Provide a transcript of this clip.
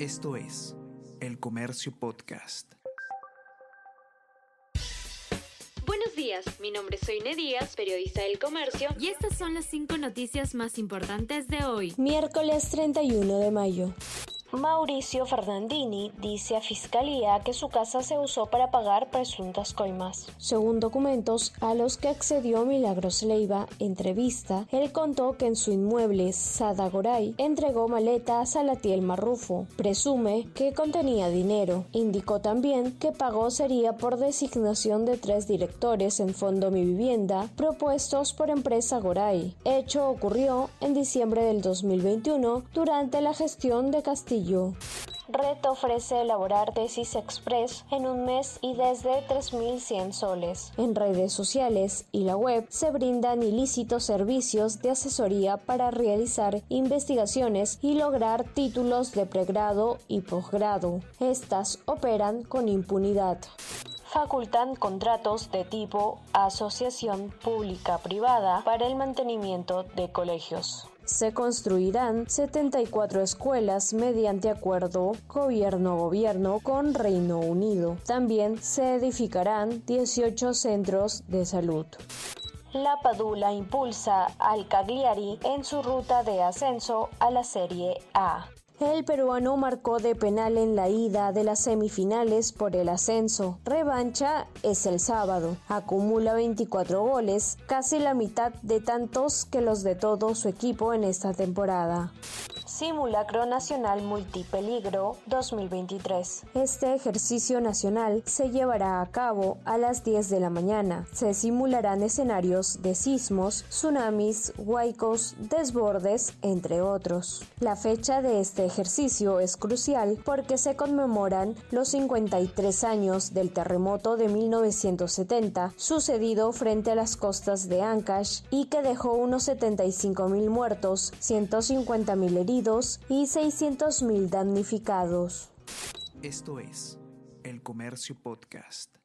Esto es El Comercio Podcast. Buenos días, mi nombre es Soine Díaz, periodista del Comercio, y estas son las cinco noticias más importantes de hoy. Miércoles 31 de mayo. Mauricio Fernandini dice a Fiscalía que su casa se usó para pagar presuntas coimas. Según documentos a los que accedió Milagros Leiva, entrevista, él contó que en su inmueble Sadagoray entregó maleta a Salatiel Marrufo. Presume que contenía dinero. Indicó también que pagó sería por designación de tres directores en Fondo Mi Vivienda propuestos por empresa Goray. Hecho ocurrió en diciembre del 2021 durante la gestión de Castillo Red ofrece elaborar tesis express en un mes y desde 3.100 soles. En redes sociales y la web se brindan ilícitos servicios de asesoría para realizar investigaciones y lograr títulos de pregrado y posgrado. Estas operan con impunidad facultan contratos de tipo asociación pública-privada para el mantenimiento de colegios. Se construirán 74 escuelas mediante acuerdo gobierno-gobierno con Reino Unido. También se edificarán 18 centros de salud. La Padula impulsa al Cagliari en su ruta de ascenso a la Serie A. El peruano marcó de penal en la ida de las semifinales por el ascenso. Revancha es el sábado. Acumula 24 goles, casi la mitad de tantos que los de todo su equipo en esta temporada. Simulacro Nacional Multipeligro 2023. Este ejercicio nacional se llevará a cabo a las 10 de la mañana. Se simularán escenarios de sismos, tsunamis, huaicos, desbordes, entre otros. La fecha de este ejercicio es crucial porque se conmemoran los 53 años del terremoto de 1970 sucedido frente a las costas de Ancash y que dejó unos 75 mil muertos, 150 mil heridos y 600.000 damnificados. Esto es El Comercio Podcast.